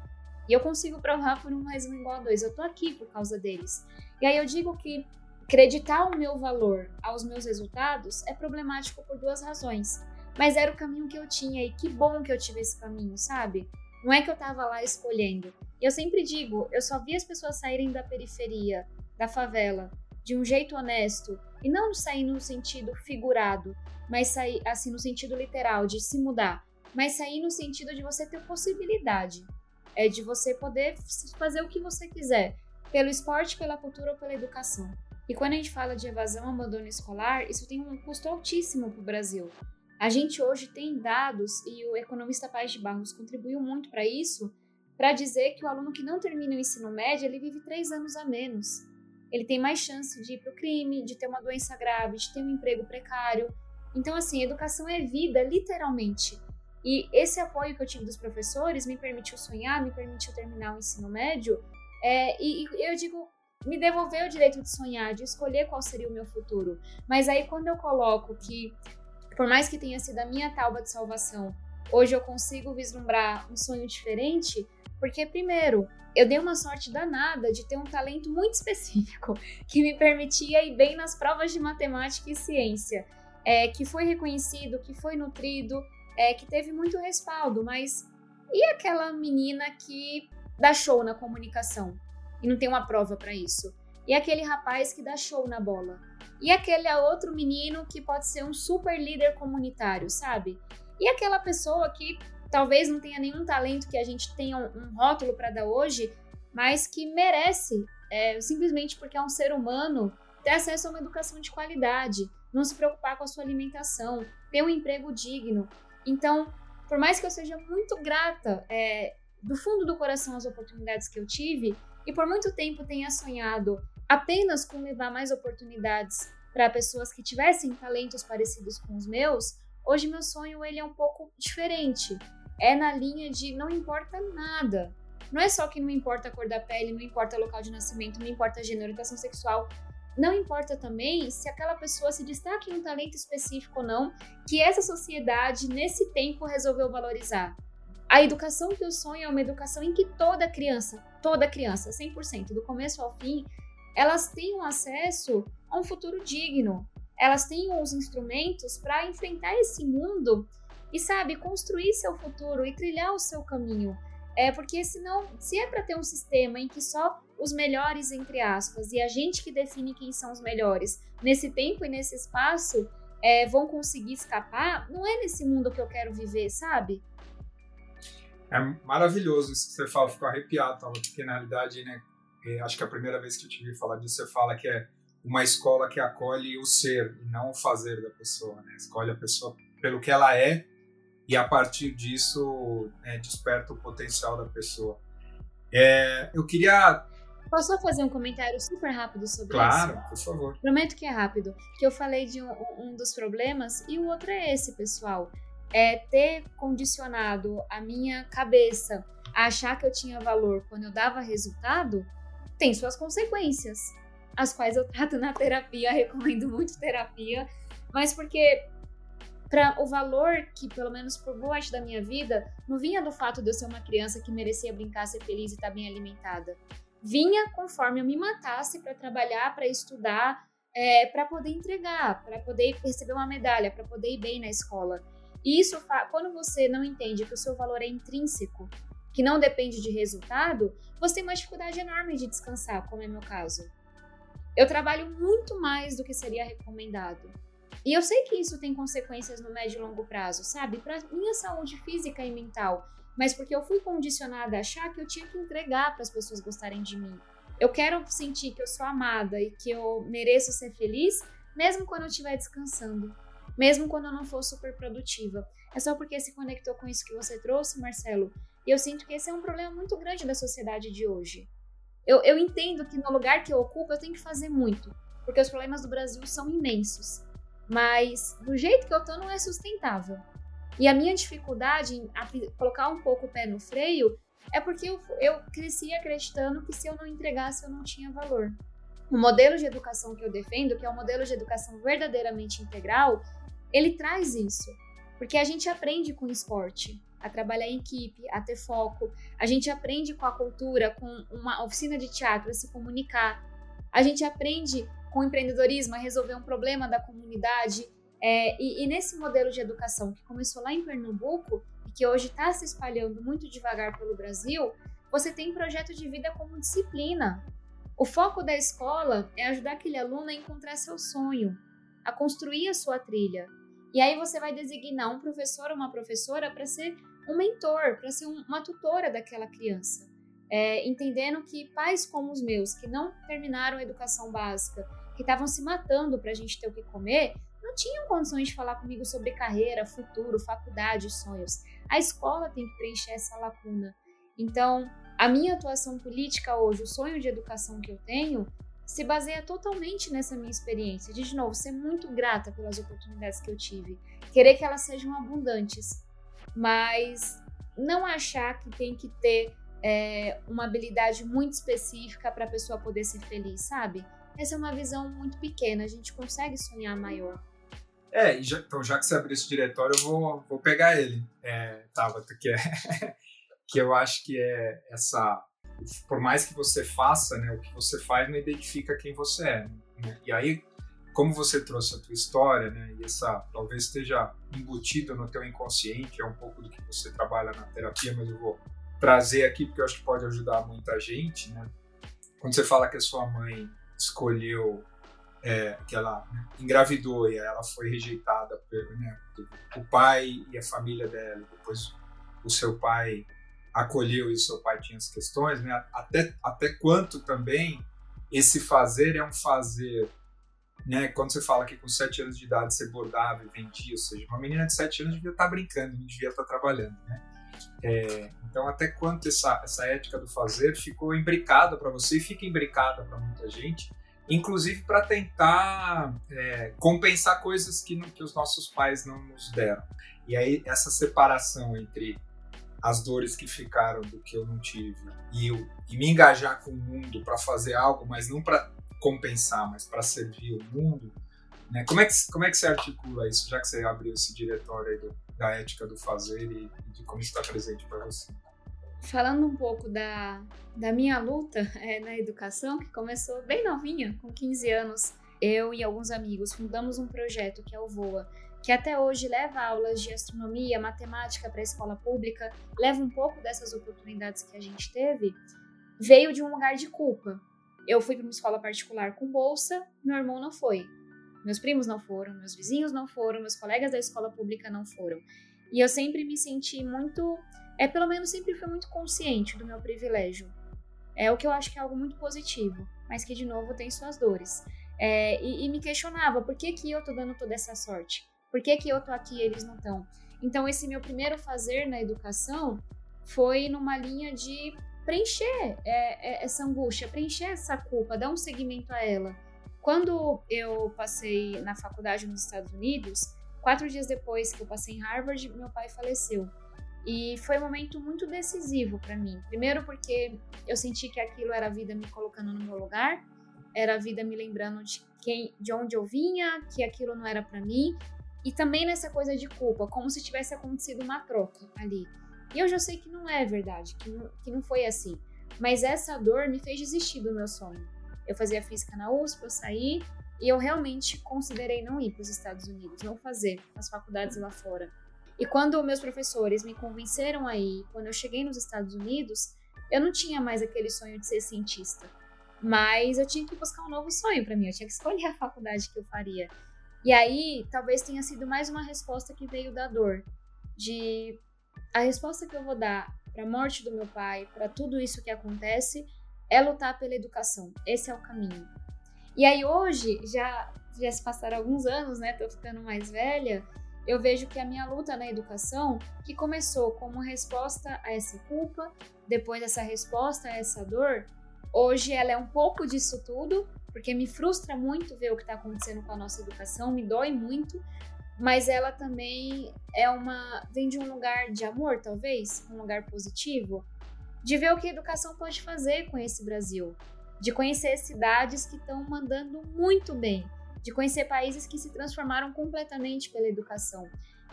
E eu consigo provar por um mais um igual a dois. Eu tô aqui por causa deles. E aí eu digo que acreditar o meu valor aos meus resultados é problemático por duas razões. Mas era o caminho que eu tinha e que bom que eu tive esse caminho, sabe? Não é que eu tava lá escolhendo. E eu sempre digo, eu só vi as pessoas saírem da periferia, da favela, de um jeito honesto, e não sair no sentido figurado, mas sair assim no sentido literal de se mudar, mas sair no sentido de você ter possibilidade, é de você poder fazer o que você quiser, pelo esporte, pela cultura ou pela educação. E quando a gente fala de evasão, abandono escolar, isso tem um custo altíssimo para o Brasil. A gente hoje tem dados, e o economista Paz de Barros contribuiu muito para isso, para dizer que o aluno que não termina o ensino médio, ele vive três anos a menos. Ele tem mais chance de ir para o crime, de ter uma doença grave, de ter um emprego precário. Então, assim, educação é vida, literalmente. E esse apoio que eu tive dos professores me permitiu sonhar, me permitiu terminar o ensino médio. É, e, e eu digo, me devolveu o direito de sonhar, de escolher qual seria o meu futuro. Mas aí, quando eu coloco que por mais que tenha sido a minha tábua de salvação, hoje eu consigo vislumbrar um sonho diferente, porque, primeiro, eu dei uma sorte danada de ter um talento muito específico que me permitia ir bem nas provas de matemática e ciência, é, que foi reconhecido, que foi nutrido, é, que teve muito respaldo, mas e aquela menina que dá show na comunicação e não tem uma prova para isso? E aquele rapaz que dá show na bola? E aquele outro menino que pode ser um super líder comunitário, sabe? E aquela pessoa que talvez não tenha nenhum talento que a gente tenha um, rótulo para dar hoje, mas que merece, é, simplesmente porque é um ser humano, ter acesso a uma educação de qualidade, não se preocupar com a sua alimentação, ter um emprego digno. Então, por mais que eu seja muito grata é, do fundo do coração às oportunidades que eu tive, e por muito tempo tenha sonhado apenas com levar mais oportunidades para pessoas que tivessem talentos parecidos com os meus, hoje meu sonho ele é um pouco diferente. É na linha de não importa nada. Não é só que não importa a cor da pele, não importa o local de nascimento, não importa a gênero, orientação sexual. Não importa também se aquela pessoa se destaca em um talento específico ou não, que essa sociedade, nesse tempo, resolveu valorizar. A educação que eu sonho é uma educação em que toda criança, toda criança, 100%, do começo ao fim, elas tenham acesso a um futuro digno. Elas tenham os instrumentos para enfrentar esse mundo e, sabe, construir seu futuro e trilhar o seu caminho. É porque senão, se é para ter um sistema em que só os melhores, entre aspas, e a gente que define quem são os melhores, nesse tempo e nesse espaço, é, vão conseguir escapar, não é nesse mundo que eu quero viver, sabe? É maravilhoso isso que você fala, fico arrepiado, tava, porque na realidade, né, é, acho que a primeira vez que eu te vi falar disso, você fala que é uma escola que acolhe o ser e não o fazer da pessoa, né? Escolhe a pessoa pelo que ela é e a partir disso né, desperta o potencial da pessoa. É, eu queria. Posso só fazer um comentário super rápido sobre claro, isso? Claro, por favor. Prometo que é rápido. Que eu falei de um, um dos problemas e o outro é esse, pessoal. É ter condicionado a minha cabeça a achar que eu tinha valor quando eu dava resultado tem suas consequências, as quais eu trato na terapia, recomendo muito terapia, mas porque para o valor que, pelo menos por boa parte da minha vida, não vinha do fato de eu ser uma criança que merecia brincar, ser feliz e estar tá bem alimentada. Vinha conforme eu me matasse para trabalhar, para estudar, é, para poder entregar, para poder receber uma medalha, para poder ir bem na escola. E isso, quando você não entende que o seu valor é intrínseco, que não depende de resultado, você tem uma dificuldade enorme de descansar, como é meu caso. eu trabalho muito mais do que seria recomendado. E eu sei que isso tem consequências no médio e longo prazo, sabe? Para minha saúde física e mental, mas porque eu fui condicionada a achar que eu tinha que entregar para as pessoas gostarem de mim. Eu quero sentir que eu sou amada e que eu mereço ser feliz, mesmo quando eu estiver descansando, mesmo quando eu não for super produtiva. É só porque se conectou com isso que você trouxe, Marcelo. E eu sinto que esse é um problema muito grande da sociedade de hoje. Eu, eu entendo que no lugar que eu ocupo eu tenho que fazer muito, porque os problemas do Brasil são imensos. Mas do jeito que eu tô não é sustentável. E a minha dificuldade em colocar um pouco o pé no freio é porque eu, eu cresci acreditando que se eu não entregasse eu não tinha valor. O modelo de educação que eu defendo, que é o um modelo de educação verdadeiramente integral, ele traz isso. Porque a gente aprende com o esporte a trabalhar em equipe, a ter foco. A gente aprende com a cultura, com uma oficina de teatro, a se comunicar. A gente aprende com o empreendedorismo a resolver um problema da comunidade. É, e, e, nesse modelo de educação que começou lá em Pernambuco e que hoje está se espalhando muito devagar pelo Brasil, você tem projeto de vida como disciplina. O foco da escola é ajudar aquele aluno a encontrar seu sonho, a construir a sua trilha. E aí você vai designar um professor ou uma professora para ser um mentor, para ser um, uma tutora daquela criança. É, entendendo que pais como os meus, que não terminaram a educação básica, que estavam se matando para a gente ter o que comer, não tinham condições de falar comigo sobre carreira, futuro, faculdade, sonhos. A escola tem que preencher essa lacuna. Então, a minha atuação política hoje, o sonho de educação que eu tenho, se baseia totalmente nessa minha experiência. De, de novo, ser muito grata pelas oportunidades que eu tive, querer que elas sejam abundantes, mas não achar que tem que ter é, uma habilidade muito específica para a pessoa poder ser feliz, sabe? Essa é uma visão muito pequena, a gente consegue sonhar maior. É, então já que você abriu esse diretório, eu vou, vou pegar ele, é, Tabata, que, é, que eu acho que é essa. Por mais que você faça, né, o que você faz não identifica quem você é. Né? E aí, como você trouxe a tua história, né, e essa talvez esteja embutido no teu inconsciente, é um pouco do que você trabalha na terapia, mas eu vou trazer aqui porque eu acho que pode ajudar muita gente, né? Quando você fala que a sua mãe escolheu é, que ela né, engravidou e ela foi rejeitada por né, o pai e a família dela, depois o seu pai acolheu e seu pai tinha as questões, né? Até até quanto também esse fazer é um fazer, né? Quando você fala que com sete anos de idade você bordava e vendia, ou seja, uma menina de sete anos devia estar brincando, não devia estar trabalhando, né? É, então, até quanto essa, essa ética do fazer ficou imbricada para você e fica imbricada para muita gente, inclusive para tentar é, compensar coisas que, que os nossos pais não nos deram. E aí, essa separação entre as dores que ficaram do que eu não tive e, eu, e me engajar com o mundo para fazer algo, mas não para compensar, mas para servir o mundo. Né? Como, é que, como é que você articula isso, já que você abriu esse diretório do, da ética do fazer e, e de como está presente para você? Falando um pouco da, da minha luta é, na educação, que começou bem novinha, com 15 anos, eu e alguns amigos fundamos um projeto que é o VOA, que até hoje leva aulas de astronomia, matemática para a escola pública, leva um pouco dessas oportunidades que a gente teve, veio de um lugar de culpa. Eu fui para uma escola particular com bolsa, meu irmão não foi. Meus primos não foram, meus vizinhos não foram, meus colegas da escola pública não foram. E eu sempre me senti muito, é pelo menos sempre fui muito consciente do meu privilégio. É o que eu acho que é algo muito positivo, mas que de novo tem suas dores. É, e, e, me questionava por que, que eu tô dando toda essa sorte? Por que, que eu tô aqui e eles não estão? Então, esse meu primeiro fazer na educação foi numa linha de preencher é, é, essa angústia, preencher essa culpa, dar um segmento a ela. Quando eu passei na faculdade nos Estados Unidos, quatro dias depois que eu passei em Harvard, meu pai faleceu. E foi um momento muito decisivo para mim. Primeiro, porque eu senti que aquilo era a vida me colocando no meu lugar, era a vida me lembrando de quem, de onde eu vinha, que aquilo não era para mim, e também nessa coisa de culpa, como se tivesse acontecido uma troca ali. E eu já sei que não é verdade, que não, que não foi assim. Mas essa dor me fez desistir do meu sonho. Eu fazia física na USP, eu saí e eu realmente considerei não ir para os Estados Unidos, não fazer as faculdades lá fora. E quando meus professores me convenceram a ir, quando eu cheguei nos Estados Unidos, eu não tinha mais aquele sonho de ser cientista. Mas eu tinha que buscar um novo sonho para mim, eu tinha que escolher a faculdade que eu faria. E aí, talvez tenha sido mais uma resposta que veio da dor, de a resposta que eu vou dar para a morte do meu pai, para tudo isso que acontece, é lutar pela educação. Esse é o caminho. E aí hoje, já, já se passaram alguns anos, né? Tô ficando mais velha. Eu vejo que a minha luta na educação, que começou como resposta a essa culpa, depois essa resposta a essa dor, hoje ela é um pouco disso tudo, porque me frustra muito ver o que está acontecendo com a nossa educação, me dói muito, mas ela também é uma vem de um lugar de amor, talvez, um lugar positivo, de ver o que a educação pode fazer com esse Brasil, de conhecer cidades que estão mandando muito bem, de conhecer países que se transformaram completamente pela educação.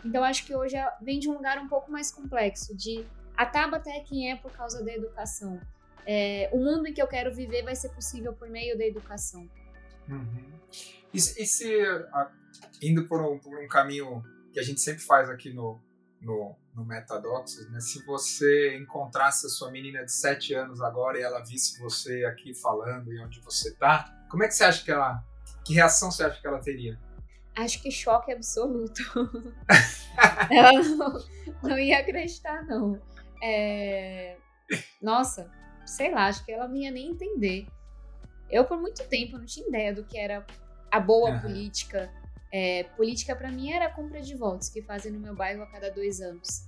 Então acho que hoje vem de um lugar um pouco mais complexo, de a Tabata é quem é por causa da educação. É, o mundo em que eu quero viver vai ser possível por meio da educação. Uhum. E, e, se, indo por um, por um, caminho que a gente sempre faz aqui no, no, no Metadoxos, né? se você encontrasse a sua menina de 7 anos agora e ela visse você aqui falando e onde você está, como é que você acha que ela. Que reação você acha que ela teria? Acho que choque absoluto. ela não, não ia acreditar, não. É... Nossa, sei lá, acho que ela não ia nem entender. Eu, por muito tempo, não tinha ideia do que era a boa uhum. política. É, política, para mim, era a compra de votos que fazem no meu bairro a cada dois anos.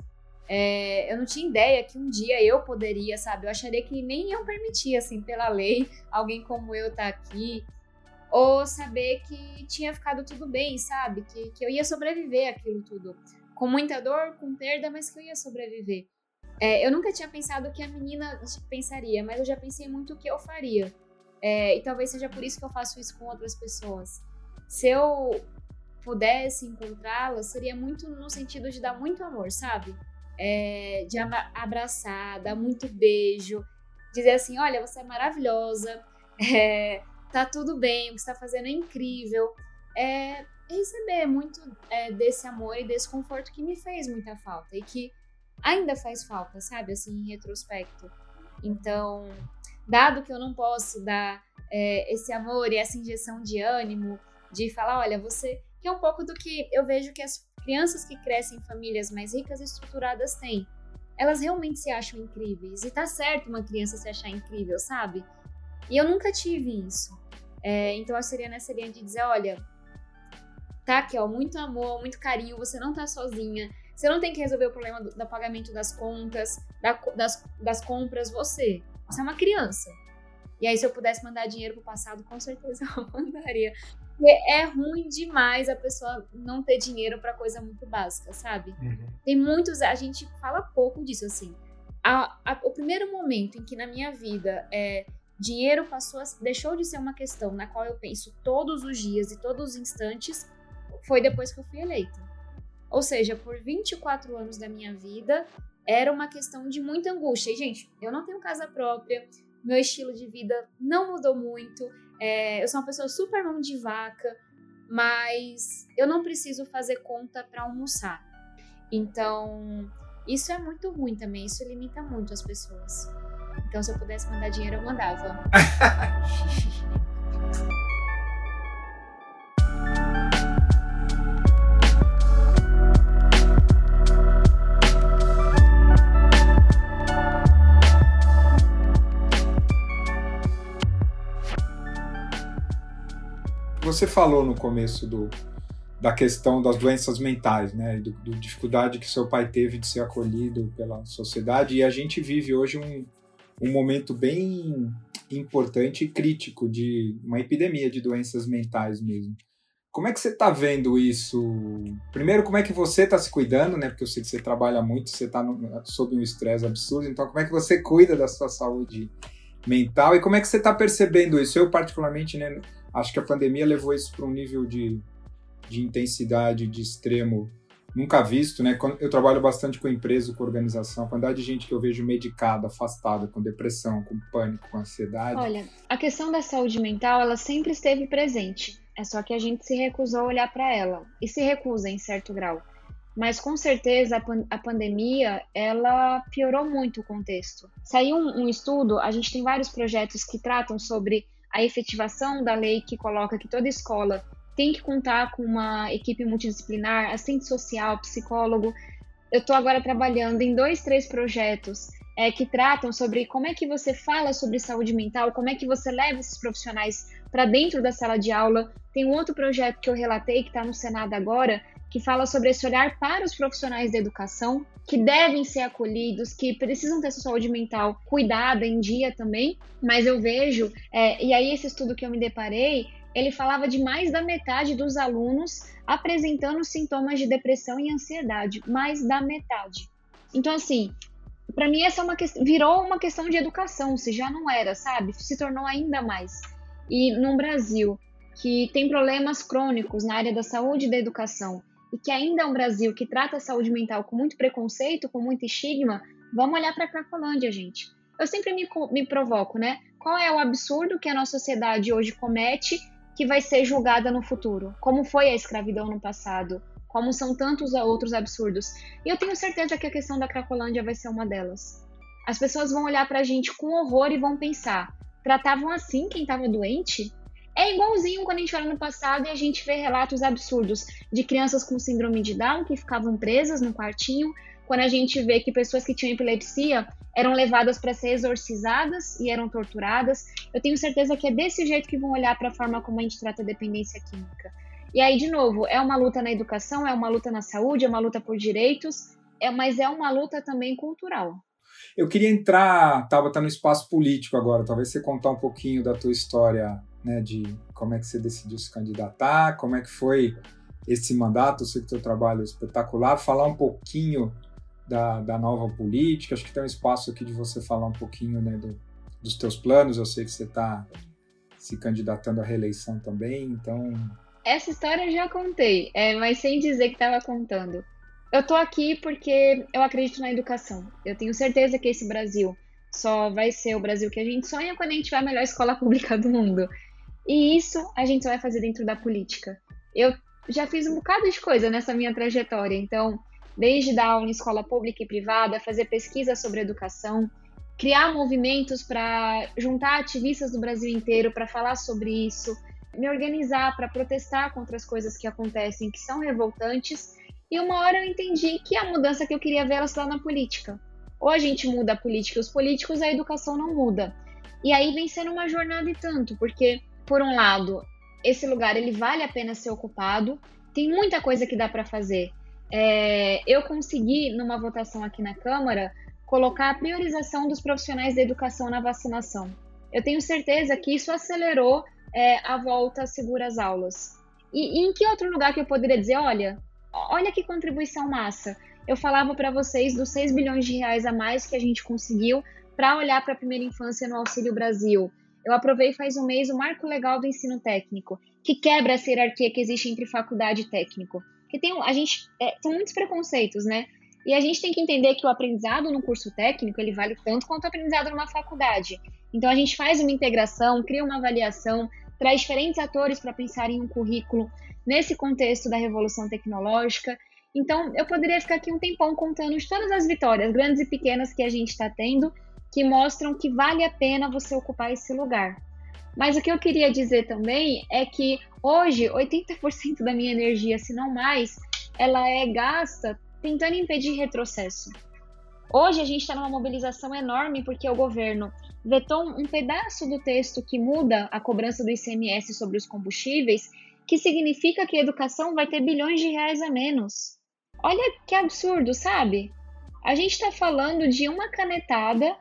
É, eu não tinha ideia que um dia eu poderia, sabe? Eu acharia que nem iam permitir, assim, pela lei, alguém como eu tá aqui. Ou saber que tinha ficado tudo bem, sabe? Que, que eu ia sobreviver aquilo tudo. Com muita dor, com perda, mas que eu ia sobreviver. É, eu nunca tinha pensado o que a menina pensaria, mas eu já pensei muito o que eu faria. É, e talvez seja por isso que eu faço isso com outras pessoas. Se eu pudesse encontrá-la, seria muito no sentido de dar muito amor, sabe? É, de abraçar, dar muito beijo, dizer assim: olha, você é maravilhosa, é, tá tudo bem, o que você tá fazendo é incrível. É, receber muito é, desse amor e desse conforto que me fez muita falta e que ainda faz falta, sabe? Assim, em retrospecto. Então, dado que eu não posso dar é, esse amor e essa injeção de ânimo, de falar, olha, você. Que é um pouco do que eu vejo que as crianças que crescem em famílias mais ricas e estruturadas têm. Elas realmente se acham incríveis. E tá certo uma criança se achar incrível, sabe? E eu nunca tive isso. É, então Serena seria de dizer: olha, tá aqui, ó, muito amor, muito carinho, você não tá sozinha. Você não tem que resolver o problema do, do pagamento das contas, da, das, das compras, você. Você é uma criança. E aí, se eu pudesse mandar dinheiro pro passado, com certeza eu mandaria. Porque é ruim demais a pessoa não ter dinheiro para coisa muito básica, sabe? Uhum. Tem muitos. A gente fala pouco disso, assim. A, a, o primeiro momento em que na minha vida é, dinheiro passou a, deixou de ser uma questão na qual eu penso todos os dias e todos os instantes foi depois que eu fui eleita. Ou seja, por 24 anos da minha vida, era uma questão de muita angústia. E, gente, eu não tenho casa própria, meu estilo de vida não mudou muito, é, eu sou uma pessoa super mão de vaca, mas eu não preciso fazer conta para almoçar. Então, isso é muito ruim também, isso limita muito as pessoas. Então, se eu pudesse mandar dinheiro, eu mandava. você falou no começo do, da questão das doenças mentais, né, do, do, dificuldade que seu pai teve de ser acolhido pela sociedade, e a gente vive hoje um, um momento bem importante e crítico de uma epidemia de doenças mentais mesmo. Como é que você está vendo isso? Primeiro, como é que você está se cuidando, né? Porque eu sei que você trabalha muito, você está sob um estresse absurdo. Então, como é que você cuida da sua saúde mental e como é que você está percebendo isso? Eu, particularmente, né, Acho que a pandemia levou isso para um nível de, de intensidade, de extremo nunca visto, né? Eu trabalho bastante com empresa, com organização, a quantidade de gente que eu vejo medicada, afastada, com depressão, com pânico, com ansiedade. Olha, a questão da saúde mental, ela sempre esteve presente. É só que a gente se recusou a olhar para ela e se recusa em certo grau. mas com certeza a, pan a pandemia ela piorou muito o contexto. Saiu um, um estudo, a gente tem vários projetos que tratam sobre a efetivação da lei que coloca que toda escola tem que contar com uma equipe multidisciplinar, assistente social, psicólogo. Eu estou agora trabalhando em dois, três projetos é, que tratam sobre como é que você fala sobre saúde mental, como é que você leva esses profissionais para dentro da sala de aula. Tem um outro projeto que eu relatei que está no Senado agora, que fala sobre esse olhar para os profissionais da educação, que devem ser acolhidos, que precisam ter sua saúde mental cuidada em dia também. Mas eu vejo, é, e aí esse estudo que eu me deparei, ele falava de mais da metade dos alunos apresentando sintomas de depressão e ansiedade, mais da metade. Então, assim, para mim essa é uma virou uma questão de educação, se já não era, sabe? Se tornou ainda mais. E no Brasil, que tem problemas crônicos na área da saúde e da educação, e que ainda é um Brasil que trata a saúde mental com muito preconceito, com muito estigma, vamos olhar para a Cracolândia, gente. Eu sempre me, me provoco, né? Qual é o absurdo que a nossa sociedade hoje comete que vai ser julgada no futuro? Como foi a escravidão no passado? Como são tantos outros absurdos? E eu tenho certeza que a questão da Cracolândia vai ser uma delas. As pessoas vão olhar para a gente com horror e vão pensar: tratavam assim quem estava doente? É igualzinho quando a gente olha no passado e a gente vê relatos absurdos de crianças com síndrome de Down que ficavam presas no quartinho, quando a gente vê que pessoas que tinham epilepsia eram levadas para ser exorcizadas e eram torturadas. Eu tenho certeza que é desse jeito que vão olhar para a forma como a gente trata a dependência química. E aí, de novo, é uma luta na educação, é uma luta na saúde, é uma luta por direitos, é, mas é uma luta também cultural. Eu queria entrar, Tava tá no espaço político agora, talvez você contar um pouquinho da tua história né, de como é que você decidiu se candidatar, como é que foi esse mandato, eu sei que teu trabalho é espetacular, falar um pouquinho da, da nova política, acho que tem um espaço aqui de você falar um pouquinho né, do, dos teus planos, eu sei que você está se candidatando à reeleição também, então... Essa história eu já contei, é, mas sem dizer que estava contando. Eu tô aqui porque eu acredito na educação. Eu tenho certeza que esse Brasil só vai ser o Brasil que a gente sonha quando a gente tiver a melhor escola pública do mundo. E isso a gente vai fazer dentro da política. Eu já fiz um bocado de coisa nessa minha trajetória, então, desde dar aula em escola pública e privada, fazer pesquisa sobre educação, criar movimentos para juntar ativistas do Brasil inteiro para falar sobre isso, me organizar para protestar contra as coisas que acontecem que são revoltantes. E uma hora eu entendi que a mudança que eu queria ver era só na política. Ou a gente muda a política e os políticos, a educação não muda. E aí vem sendo uma jornada e tanto, porque por um lado, esse lugar ele vale a pena ser ocupado, tem muita coisa que dá para fazer. É, eu consegui, numa votação aqui na Câmara, colocar a priorização dos profissionais da educação na vacinação. Eu tenho certeza que isso acelerou é, a volta segura às aulas. E, e em que outro lugar que eu poderia dizer, olha, olha que contribuição massa. Eu falava para vocês dos 6 bilhões de reais a mais que a gente conseguiu para olhar para a primeira infância no Auxílio Brasil, eu aprovei faz um mês o Marco Legal do Ensino Técnico, que quebra essa hierarquia que existe entre faculdade e técnico. Que tem, a gente, é, são muitos preconceitos, né? E a gente tem que entender que o aprendizado no curso técnico ele vale tanto quanto o aprendizado numa faculdade. Então a gente faz uma integração, cria uma avaliação, traz diferentes atores para pensar em um currículo nesse contexto da revolução tecnológica. Então eu poderia ficar aqui um tempão contando de todas as vitórias, grandes e pequenas, que a gente está tendo que mostram que vale a pena você ocupar esse lugar. Mas o que eu queria dizer também é que hoje 80% da minha energia, se não mais, ela é gasta tentando impedir retrocesso. Hoje a gente está numa mobilização enorme porque o governo vetou um pedaço do texto que muda a cobrança do ICMS sobre os combustíveis, que significa que a educação vai ter bilhões de reais a menos. Olha que absurdo, sabe? A gente está falando de uma canetada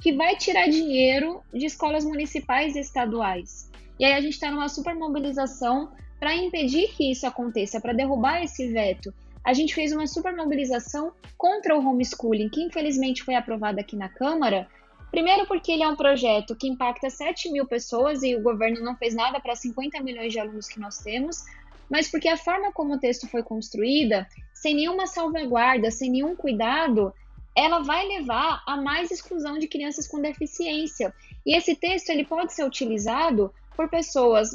que vai tirar dinheiro de escolas municipais e estaduais. E aí a gente está numa super mobilização para impedir que isso aconteça, para derrubar esse veto. A gente fez uma super mobilização contra o homeschooling, que infelizmente foi aprovado aqui na Câmara. Primeiro, porque ele é um projeto que impacta 7 mil pessoas e o governo não fez nada para 50 milhões de alunos que nós temos, mas porque a forma como o texto foi construída, sem nenhuma salvaguarda, sem nenhum cuidado, ela vai levar a mais exclusão de crianças com deficiência. E esse texto ele pode ser utilizado por pessoas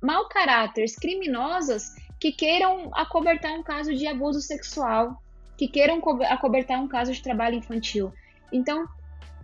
mau caráteres, criminosas, que queiram acobertar um caso de abuso sexual, que queiram acobertar um caso de trabalho infantil. Então,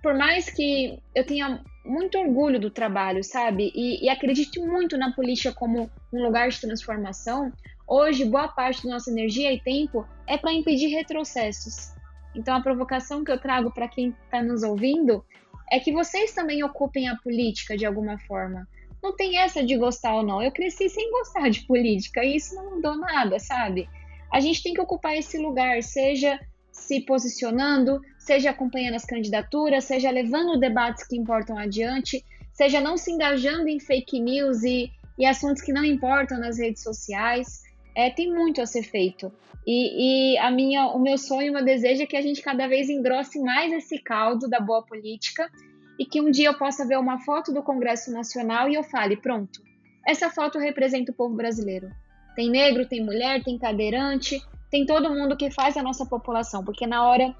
por mais que eu tenha muito orgulho do trabalho, sabe? E, e acredite muito na política como um lugar de transformação, hoje boa parte da nossa energia e tempo é para impedir retrocessos. Então a provocação que eu trago para quem está nos ouvindo é que vocês também ocupem a política de alguma forma. Não tem essa de gostar ou não. Eu cresci sem gostar de política e isso não mudou nada, sabe? A gente tem que ocupar esse lugar, seja se posicionando, seja acompanhando as candidaturas, seja levando debates que importam adiante, seja não se engajando em fake news e, e assuntos que não importam nas redes sociais. É, tem muito a ser feito. E, e, a minha, o meu sonho, o meu desejo é que a gente cada vez engrosse mais esse caldo da boa política e que um dia eu possa ver uma foto do Congresso Nacional e eu fale, pronto, essa foto representa o povo brasileiro. Tem negro, tem mulher, tem cadeirante, tem todo mundo que faz a nossa população, porque na hora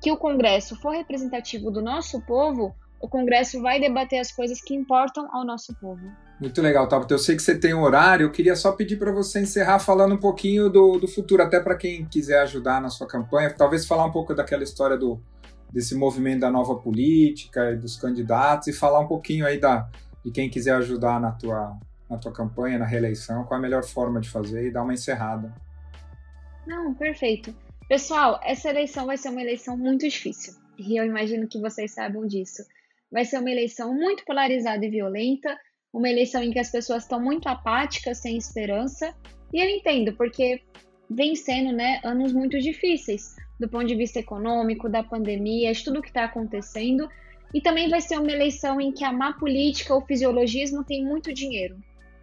que o Congresso for representativo do nosso povo, o Congresso vai debater as coisas que importam ao nosso povo. Muito legal, Tabata. Eu sei que você tem um horário, eu queria só pedir para você encerrar falando um pouquinho do, do futuro, até para quem quiser ajudar na sua campanha, talvez falar um pouco daquela história do, desse movimento da nova política e dos candidatos e falar um pouquinho aí da, de quem quiser ajudar na tua, na tua campanha, na reeleição, qual a melhor forma de fazer e dar uma encerrada. Não, perfeito. Pessoal, essa eleição vai ser uma eleição muito difícil. E eu imagino que vocês saibam disso. Vai ser uma eleição muito polarizada e violenta, uma eleição em que as pessoas estão muito apáticas, sem esperança. E eu entendo, porque vem sendo né, anos muito difíceis, do ponto de vista econômico, da pandemia, de tudo que está acontecendo. E também vai ser uma eleição em que a má política, o fisiologismo tem muito dinheiro.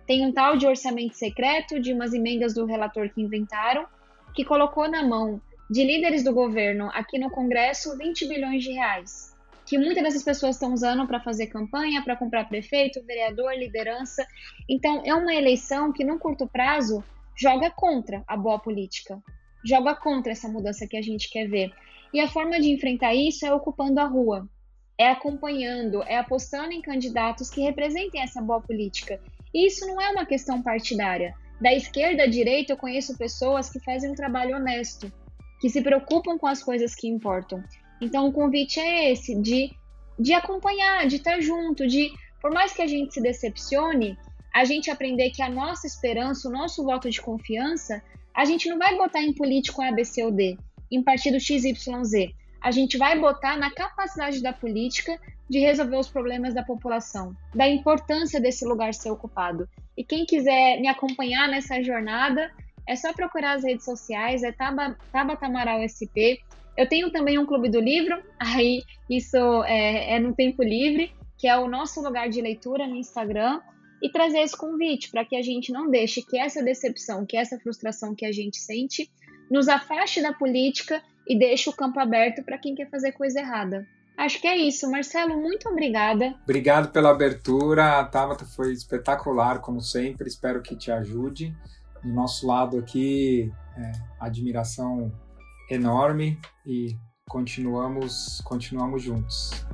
Tem um tal de orçamento secreto, de umas emendas do relator que inventaram, que colocou na mão de líderes do governo aqui no Congresso 20 bilhões de reais, que muitas dessas pessoas estão usando para fazer campanha, para comprar prefeito, vereador, liderança. Então, é uma eleição que, no curto prazo, joga contra a boa política, joga contra essa mudança que a gente quer ver. E a forma de enfrentar isso é ocupando a rua, é acompanhando, é apostando em candidatos que representem essa boa política. E isso não é uma questão partidária. Da esquerda à direita, eu conheço pessoas que fazem um trabalho honesto, que se preocupam com as coisas que importam. Então, o convite é esse, de, de acompanhar, de estar junto, de, por mais que a gente se decepcione, a gente aprender que a nossa esperança, o nosso voto de confiança, a gente não vai botar em político A, B, C ou D, em partido X, Y, Z. A gente vai botar na capacidade da política de resolver os problemas da população, da importância desse lugar ser ocupado. E quem quiser me acompanhar nessa jornada, é só procurar as redes sociais, é Tabata Amaral SP. Eu tenho também um clube do livro, aí isso é, é no tempo livre, que é o nosso lugar de leitura no Instagram, e trazer esse convite para que a gente não deixe que essa decepção, que essa frustração que a gente sente, nos afaste da política e deixe o campo aberto para quem quer fazer coisa errada. Acho que é isso. Marcelo, muito obrigada. Obrigado pela abertura. A Tabata foi espetacular, como sempre. Espero que te ajude. Do nosso lado aqui, é, admiração enorme e continuamos, continuamos juntos.